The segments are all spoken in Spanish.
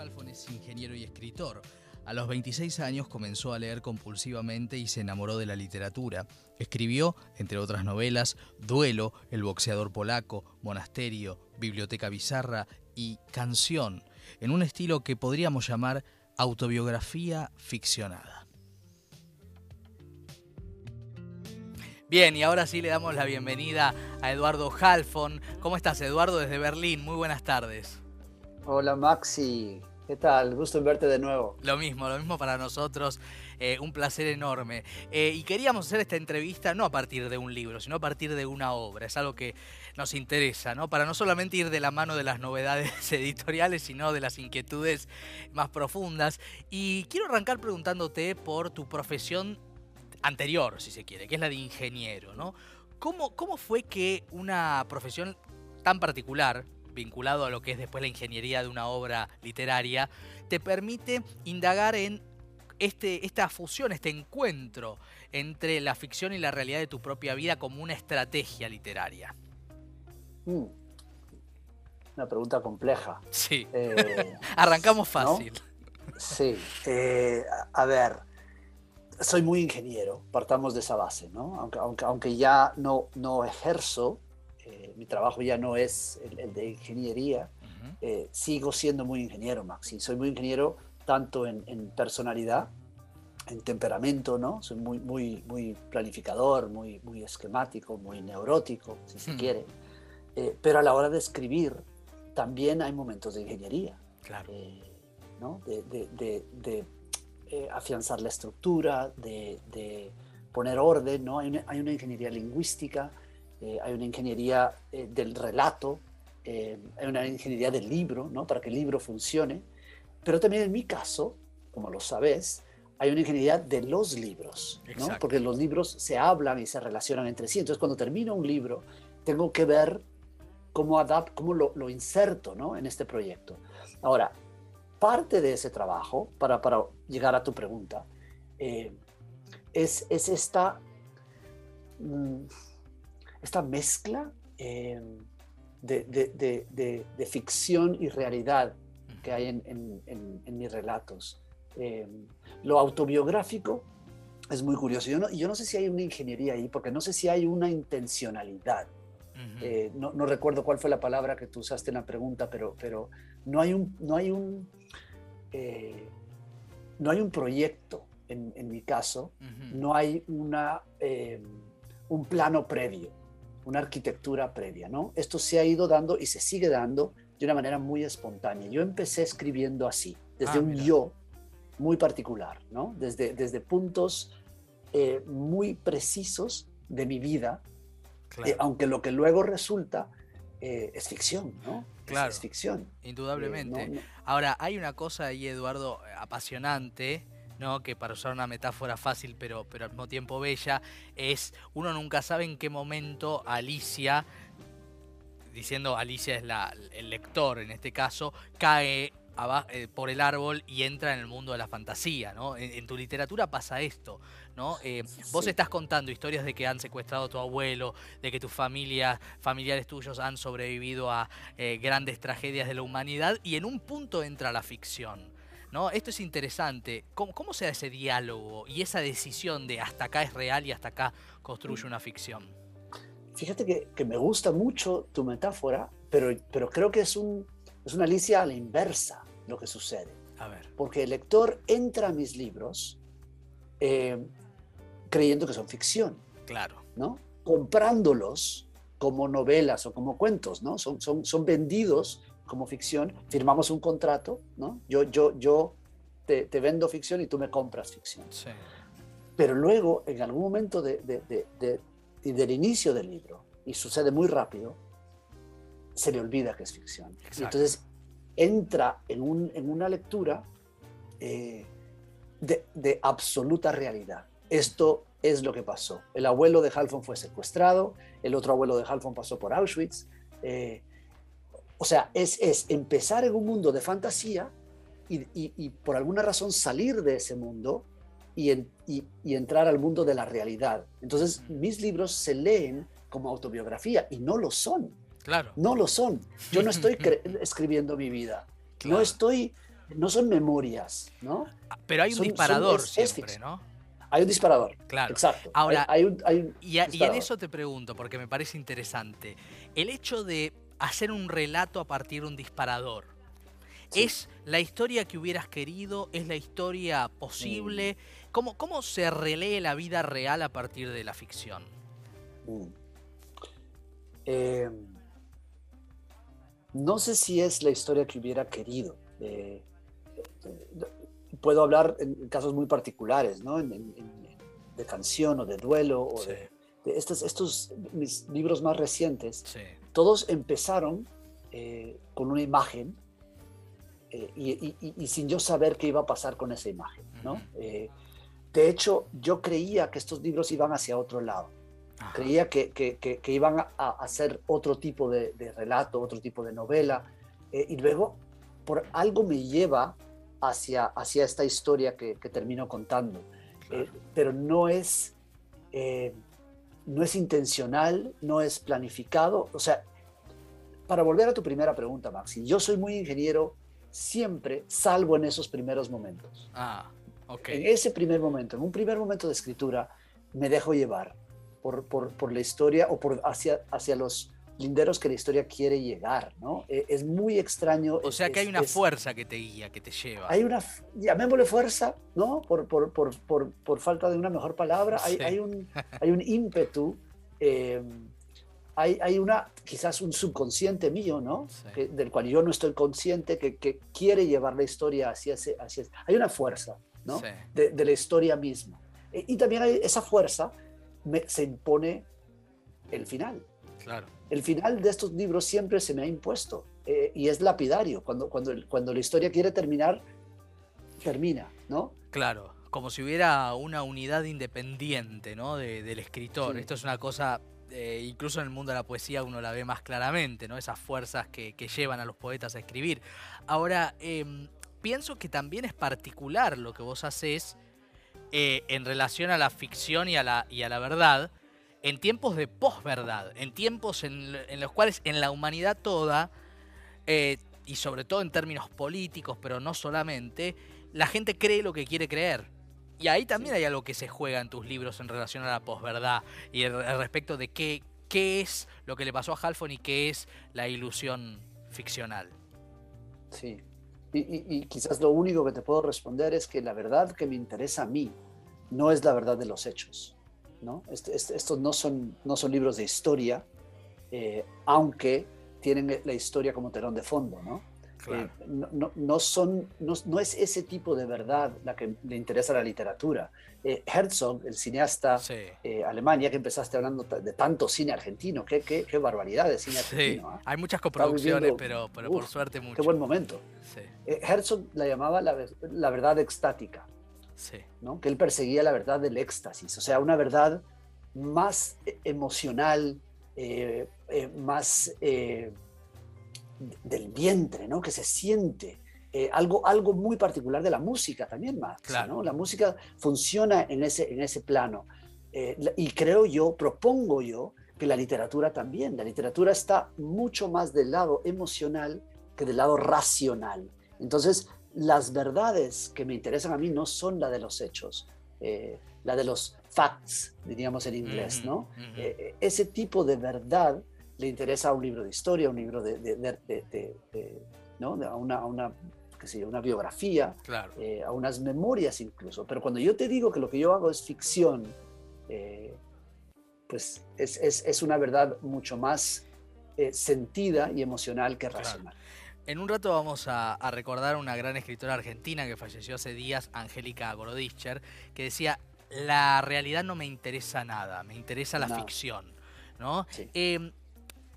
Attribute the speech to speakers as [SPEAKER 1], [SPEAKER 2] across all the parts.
[SPEAKER 1] Halfon es ingeniero y escritor. A los 26 años comenzó a leer compulsivamente y se enamoró de la literatura. Escribió, entre otras novelas, Duelo, El boxeador polaco, Monasterio, Biblioteca Bizarra y Canción, en un estilo que podríamos llamar autobiografía ficcionada. Bien, y ahora sí le damos la bienvenida a Eduardo Halfon. ¿Cómo estás, Eduardo, desde Berlín? Muy buenas tardes.
[SPEAKER 2] Hola, Maxi. ¿Qué tal? Gusto en verte de nuevo.
[SPEAKER 1] Lo mismo, lo mismo para nosotros. Eh, un placer enorme. Eh, y queríamos hacer esta entrevista no a partir de un libro, sino a partir de una obra. Es algo que nos interesa, ¿no? Para no solamente ir de la mano de las novedades editoriales, sino de las inquietudes más profundas. Y quiero arrancar preguntándote por tu profesión anterior, si se quiere, que es la de ingeniero, ¿no? ¿Cómo, cómo fue que una profesión tan particular, vinculado a lo que es después la ingeniería de una obra literaria, te permite indagar en este, esta fusión, este encuentro entre la ficción y la realidad de tu propia vida como una estrategia literaria?
[SPEAKER 2] Mm. Una pregunta compleja.
[SPEAKER 1] Sí. Eh, Arrancamos fácil.
[SPEAKER 2] Sí. Eh, a ver, soy muy ingeniero, partamos de esa base, ¿no? Aunque, aunque, aunque ya no, no ejerzo, eh, mi trabajo ya no es el, de ingeniería, eh, sigo siendo muy ingeniero, Maxi. Soy muy ingeniero tanto en, personalidad, en temperamento, ¿no? Soy muy, muy, muy planificador, muy, muy esquemático, muy neurótico, si se quiere. Eh, pero a la hora de escribir también hay momentos de ingeniería.
[SPEAKER 1] Claro.
[SPEAKER 2] ¿no? de, de, de eh, afianzar la estructura, de, poner orden, ¿no? Hay una, ingeniería lingüística, eh, hay una ingeniería eh, del relato, hay una ingeniería del libro, ¿no? Para que el libro funcione. Pero también en mi caso, como lo sabes, hay una ingeniería de los libros, ¿no? Porque los libros se hablan y se relacionan entre sí. Entonces, cuando termino un libro, tengo que ver cómo, adapt, cómo lo, lo inserto ¿no? en este proyecto. Ahora, parte de ese trabajo, para, para llegar a tu pregunta, eh, es, es, esta, mm, esta mezcla eh, de, de, de, ficción y realidad que hay en, en, en, mis relatos. Eh, lo autobiográfico es muy curioso. Yo no, yo no sé si hay una ingeniería ahí, porque no sé si hay una intencionalidad. no, no, recuerdo cuál fue la palabra que tú usaste en la pregunta, pero, pero no hay un, no hay un, eh, no hay un proyecto en, mi caso, no hay una, eh, un plano previo, una arquitectura previa, ¿no? Esto se ha ido dando y se sigue dando de una manera muy espontánea. Yo empecé escribiendo así, desde ah, un yo muy particular, ¿no? Desde, desde puntos eh, muy precisos de mi vida, aunque lo que luego resulta es ficción, ¿no?
[SPEAKER 1] Claro.
[SPEAKER 2] Es, ficción.
[SPEAKER 1] Indudablemente. Ahora, hay una cosa ahí, Eduardo, apasionante, ¿no? Que para usar una metáfora fácil, pero, pero al mismo tiempo bella, es uno nunca sabe en qué momento Alicia, diciendo Alicia es la, el lector en este caso, cae eh, por el árbol y entra en el mundo de la fantasía, ¿no? En, tu literatura pasa esto, ¿no? Eh, vos estás contando historias de que han secuestrado a tu abuelo, de que tus familias, familiares tuyos han sobrevivido a eh, grandes tragedias de la humanidad y en un punto entra la ficción. ¿No? Esto es interesante. ¿Cómo, ¿Cómo, se da ese diálogo y esa decisión de hasta acá es real y hasta acá construye una ficción?
[SPEAKER 2] Fíjate que, que me gusta mucho tu metáfora, pero, pero creo que es, un, es una Alicia a la inversa lo que sucede.
[SPEAKER 1] A ver.
[SPEAKER 2] Porque el lector entra a mis libros eh, creyendo que son ficción.
[SPEAKER 1] Claro.
[SPEAKER 2] ¿no? Comprándolos como novelas o como cuentos, ¿no? Son, son, son vendidos como ficción, firmamos un contrato, ¿no? Yo, yo, yo te, te vendo ficción y tú me compras ficción.
[SPEAKER 1] Sí.
[SPEAKER 2] Pero luego, en algún momento de, de, de, del inicio del libro, y sucede muy rápido, se le olvida que es ficción. entonces entra en, una lectura eh, de, absoluta realidad. Esto es lo que pasó. El abuelo de Halfon fue secuestrado, el otro abuelo de Halfon pasó por Auschwitz. Eh, o sea, es, empezar en un mundo de fantasía y, por alguna razón salir de ese mundo y, y, entrar al mundo de la realidad. Entonces, mis libros se leen como autobiografía y no lo son.
[SPEAKER 1] Claro.
[SPEAKER 2] No lo son. Yo no estoy escribiendo mi vida. No estoy no son memorias, ¿no?
[SPEAKER 1] Pero hay un disparador siempre, ¿no?
[SPEAKER 2] Hay un disparador.
[SPEAKER 1] Claro.
[SPEAKER 2] Exacto.
[SPEAKER 1] Ahora,
[SPEAKER 2] hay, un,
[SPEAKER 1] y, y, en eso te pregunto, porque me parece interesante. El hecho de hacer un relato a partir de un disparador. ¿Es la historia que hubieras querido? ¿Es la historia posible? Mm. ¿Cómo, ¿Cómo, se relee la vida real a partir de la ficción? Mm.
[SPEAKER 2] Em, no sé si es la historia que hubiera querido. Eh, puedo hablar en casos muy particulares, ¿no? de canción o de duelo o de, estos, estos mis libros más recientes. Todos empezaron eh, con una imagen eh, y, sin yo saber qué iba a pasar con esa imagen, ¿no? de hecho, yo creía que estos libros iban hacia otro lado. Creía que, que, que, iban a, hacer otro tipo de, relato, otro tipo de novela. Eh, y luego, por algo me lleva hacia, hacia esta historia que, termino contando. Eh, pero no es, eh, no es intencional, no es planificado. O sea, para volver a tu primera pregunta, Maxi, yo soy muy ingeniero siempre, salvo en esos primeros momentos.
[SPEAKER 1] Ah, ok.
[SPEAKER 2] En ese primer momento, en un primer momento de escritura, me dejo llevar por, por, por, la historia o por hacia, hacia los linderos que la historia quiere llegar, ¿no? E, es muy extraño.
[SPEAKER 1] O sea que hay una fuerza que te guía, que te lleva.
[SPEAKER 2] Hay una, llamémosle fuerza, ¿no? Por, por, por falta de una mejor palabra, hay, hay, un, hay un ímpetu, em, hay, hay, una, quizás un subconsciente mío, ¿no? del cual yo no estoy consciente, que, que, quiere llevar la historia hacia ese, hacia Hay una fuerza, ¿no? De, de, la historia misma. E, y también hay esa fuerza se impone el final.
[SPEAKER 1] Claro.
[SPEAKER 2] El final de estos libros siempre se me ha impuesto eh, y es lapidario. Cuando, cuando, cuando la historia quiere terminar, termina, ¿no?
[SPEAKER 1] Claro, como si hubiera una unidad independiente ¿no? del escritor. Esto es una cosa, eh, incluso en el mundo de la poesía uno la ve más claramente, ¿no? esas fuerzas que, llevan a los poetas a escribir. Ahora, em, pienso que también es particular lo que vos haces eh, en relación a la ficción y a la, y a la verdad en tiempos de posverdad, en tiempos en, los cuales en la humanidad toda, eh, y sobre todo en términos políticos, pero no solamente, la gente cree lo que quiere creer. Y ahí también hay algo que se juega en tus libros en relación a la posverdad y al respecto de qué, qué es lo que le pasó a Halfon y qué es la ilusión ficcional.
[SPEAKER 2] Sí, y, quizás lo único que te puedo responder es que la verdad que me interesa a mí no es la verdad de los hechos. ¿No? estos no son, no son libros de historia, eh, aunque tienen la historia como telón de fondo. ¿no? Eh, no, no, son, no, es ese tipo de verdad la que le interesa a la literatura. Eh, Herzog, el cineasta eh, alemán, ya que empezaste hablando de tanto cine argentino, qué, qué, qué barbaridad de cine argentino.
[SPEAKER 1] ¿ah? Hay muchas coproducciones, pero, pero por suerte mucho.
[SPEAKER 2] Qué buen momento. Herzog la llamaba la, la verdad extática, ¿no? que él perseguía la verdad del éxtasis, o sea, una verdad más emocional, más del vientre, ¿no? Que se siente. Eh, algo, algo muy particular de la música también. ¿no? La música funciona en ese, en ese plano. Eh, y creo yo, propongo yo, que la literatura también. La literatura está mucho más del lado emocional que del lado racional. Entonces, las verdades que me interesan a mí no son la de los hechos, eh, la de los facts, diríamos en inglés, ¿no? ese tipo de verdad le interesa un libro de historia, un libro de, de, ¿no? a una, una, una biografía, eh, a unas memorias incluso. Pero cuando yo te digo que lo que yo hago es ficción, eh, pues es, es, es, una verdad mucho más eh, sentida y emocional que racional.
[SPEAKER 1] En un rato vamos a, a, recordar una gran escritora argentina que falleció hace días, Angélica Gorodischer, que decía, la realidad no me interesa nada, me interesa la ficción. ¿no? Em,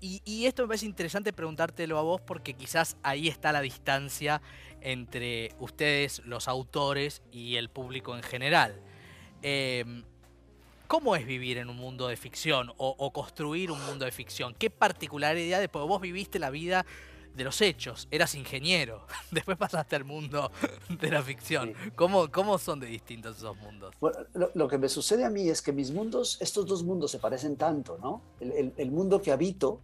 [SPEAKER 1] y, esto me parece interesante preguntártelo a vos porque quizás ahí está la distancia entre ustedes, los autores, y el público en general. Em, ¿Cómo es vivir en un mundo de ficción o, construir un mundo de ficción? ¿Qué particularidades? Porque vos viviste la vida de los hechos, eras ingeniero, después pasaste al mundo de la ficción. ¿Cómo, ¿Cómo, son de distintos esos mundos?
[SPEAKER 2] Bueno, lo, que me sucede a mí es que mis mundos, estos dos mundos se parecen tanto, ¿no? el mundo que habito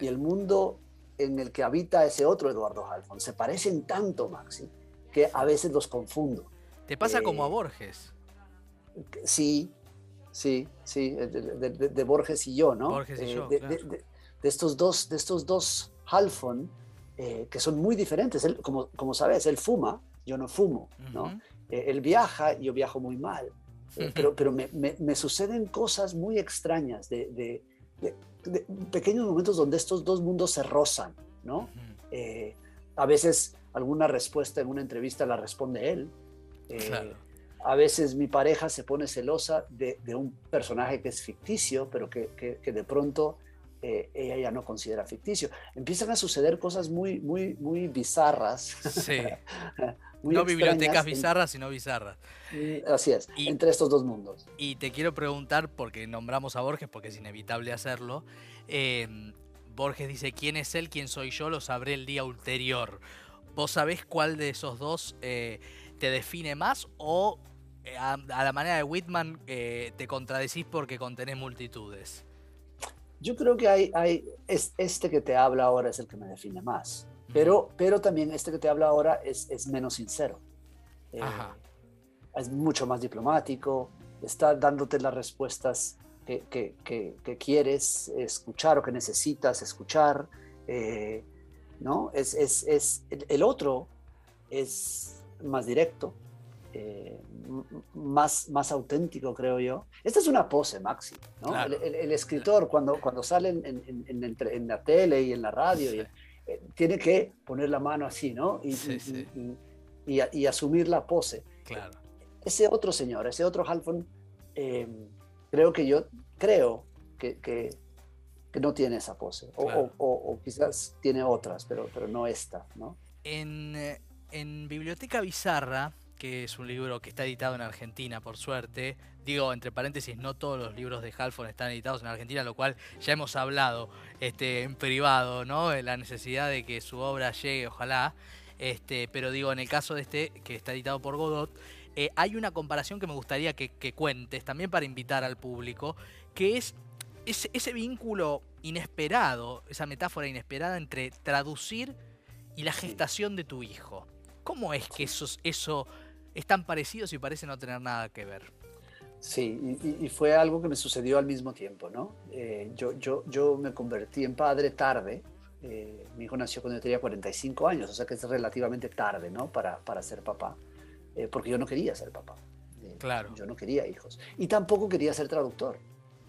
[SPEAKER 2] y el mundo en el que habita ese otro Eduardo Halfon se parecen tanto, Maxi, que a veces los confundo.
[SPEAKER 1] ¿Te pasa como a Borges?
[SPEAKER 2] Sí, sí, sí, de, Borges y yo, ¿no? Borges y yo, de, estos dos, de estos dos Halfon, que son muy diferentes. como, como sabes, él fuma, yo no fumo, ¿no? él viaja, yo viajo muy mal. pero pero me, me, suceden cosas muy extrañas de, pequeños momentos donde estos dos mundos se rozan, ¿no? Eh, a veces alguna respuesta en una entrevista la responde él. Eh, a veces mi pareja se pone celosa de, un personaje que es ficticio, pero que, que, de pronto eh, ella ya no considera ficticio. Empiezan a suceder cosas muy, muy, muy bizarras.
[SPEAKER 1] Sí. no bibliotecas bizarras, sino bizarras.
[SPEAKER 2] Así es, entre estos dos mundos.
[SPEAKER 1] Y te quiero preguntar, porque nombramos a Borges, porque es inevitable hacerlo. Em, Borges dice, ¿quién es él? ¿Quién soy yo? Lo sabré el día ulterior. ¿Vos sabés cuál de esos dos eh, te define más o eh, a, la manera de Whitman eh, te contradecís porque contenés multitudes?
[SPEAKER 2] Yo creo que hay, hay es, este que te habla ahora es el que me define más. Pero, pero también este que te habla ahora es, es menos sincero. Eh, es mucho más diplomático, está dándote las respuestas que, que, que, quieres escuchar o que necesitas escuchar. Eh, ¿no? Es, es, es, el otro es más directo, eh, más, más auténtico, creo yo. Esta es una pose, Maxi. ¿no? El, escritor, cuando, cuando sale en, en, en, la tele y en la radio, y, eh, tiene que poner la mano así, ¿no? Y, y, asumir la pose.
[SPEAKER 1] Claro.
[SPEAKER 2] Ese otro señor, ese otro Halfon, em, creo que yo creo que, que, no tiene esa pose. O, quizás tiene otras, pero, pero no esta, ¿no?
[SPEAKER 1] En, eh, en Biblioteca Bizarra, que es un libro que está editado en Argentina, por suerte. Digo, entre paréntesis, no todos los libros de Halfon están editados en Argentina, lo cual ya hemos hablado este, en privado, ¿no? La necesidad de que su obra llegue, ojalá. Este, pero digo, en el caso de este, que está editado por Godot, eh, hay una comparación que me gustaría que, cuentes, también para invitar al público, que es ese, ese vínculo inesperado, esa metáfora inesperada entre traducir y la gestación de tu hijo. ¿Cómo es que eso, eso están parecidos y parecen no tener nada que ver.
[SPEAKER 2] Sí, y, fue algo que me sucedió al mismo tiempo, ¿no? Eh, yo, yo, yo me convertí en padre tarde. Eh, mi hijo nació cuando yo tenía 45 años, o sea que es relativamente tarde, ¿no? Para, para ser papá, eh, porque yo no quería ser papá.
[SPEAKER 1] claro.
[SPEAKER 2] Yo no quería hijos. Y tampoco quería ser traductor.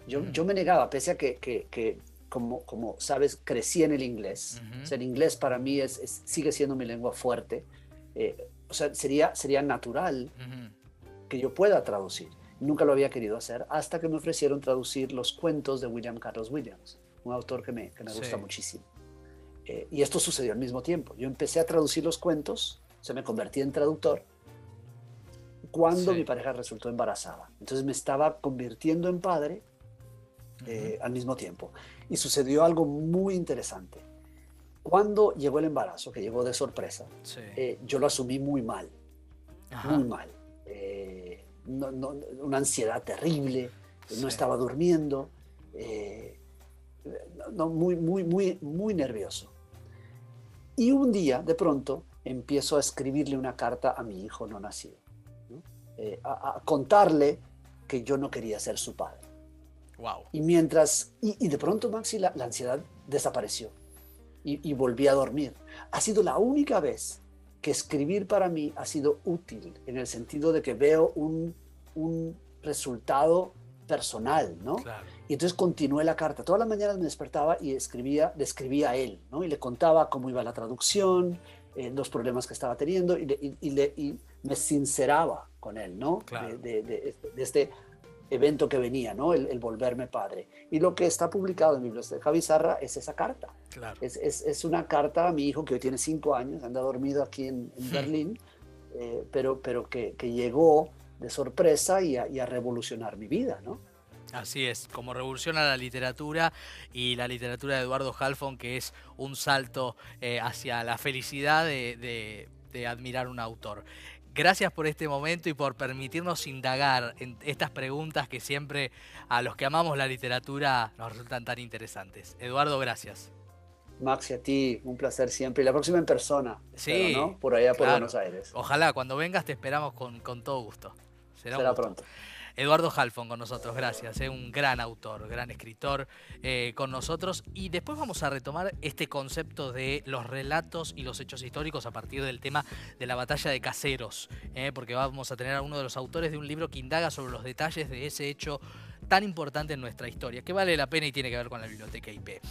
[SPEAKER 2] Yo, mm. yo me negaba, pese a que, que, que, como, como sabes, crecí en el inglés. o sea, el inglés para mí es, sigue siendo mi lengua fuerte o sea, sería, sería natural que yo pueda traducir. Nunca lo había querido hacer hasta que me ofrecieron traducir los cuentos de William Carlos Williams, un autor que me, que me gusta muchísimo. Eh, y esto sucedió al mismo tiempo. Yo empecé a traducir los cuentos, se me convertí en traductor cuando mi pareja resultó embarazada. Entonces me estaba convirtiendo en padre eh, al mismo tiempo. Y sucedió algo muy interesante. Cuando llegó el embarazo, que llegó de sorpresa, eh, yo lo asumí muy mal, muy mal. Eh, una ansiedad terrible, no estaba durmiendo, eh, muy, muy, muy, muy nervioso. Y un día, de pronto, empiezo a escribirle una carta a mi hijo no nacido, a, contarle que yo no quería ser su padre.
[SPEAKER 1] Wow.
[SPEAKER 2] Y mientras, y, de pronto, Maxi, la ansiedad desapareció y, volví a dormir. Ha sido la única vez que escribir para mí ha sido útil en el sentido de que veo un, un resultado personal, ¿no? Y entonces continué la carta. Todas las mañanas me despertaba y escribía, le escribía a él, ¿no? Y le contaba cómo iba la traducción, eh, los problemas que estaba teniendo y, y, le, y, me sinceraba con él, ¿no? De, de, este evento que venía, ¿no? El, volverme padre. Y lo que está publicado en mi biblioteca Bizarra es esa carta.
[SPEAKER 1] Claro.
[SPEAKER 2] Es, es, es, una carta a mi hijo que hoy tiene cinco años, anda dormido aquí en, hmm. Berlín, eh, pero, pero que, que, llegó de sorpresa y a, y a, revolucionar mi vida, ¿no?
[SPEAKER 1] Así es, como revoluciona la literatura y la literatura de Eduardo Halfon, que es un salto eh, hacia la felicidad de, de, de admirar un autor. Gracias por este momento y por permitirnos indagar en estas preguntas que siempre a los que amamos la literatura nos resultan tan interesantes. Eduardo, gracias.
[SPEAKER 2] Max y a ti, un placer siempre. Y la próxima en persona. Sí. ¿no? Por allá por Buenos Aires.
[SPEAKER 1] Ojalá, cuando vengas te esperamos con, con todo gusto.
[SPEAKER 2] Será, pronto.
[SPEAKER 1] Eduardo Halfon con nosotros, gracias, es eh, un gran autor, gran escritor eh, con nosotros. Y después vamos a retomar este concepto de los relatos y los hechos históricos a partir del tema de la batalla de caseros, eh, porque vamos a tener a uno de los autores de un libro que indaga sobre los detalles de ese hecho tan importante en nuestra historia, que vale la pena y tiene que ver con la biblioteca IP.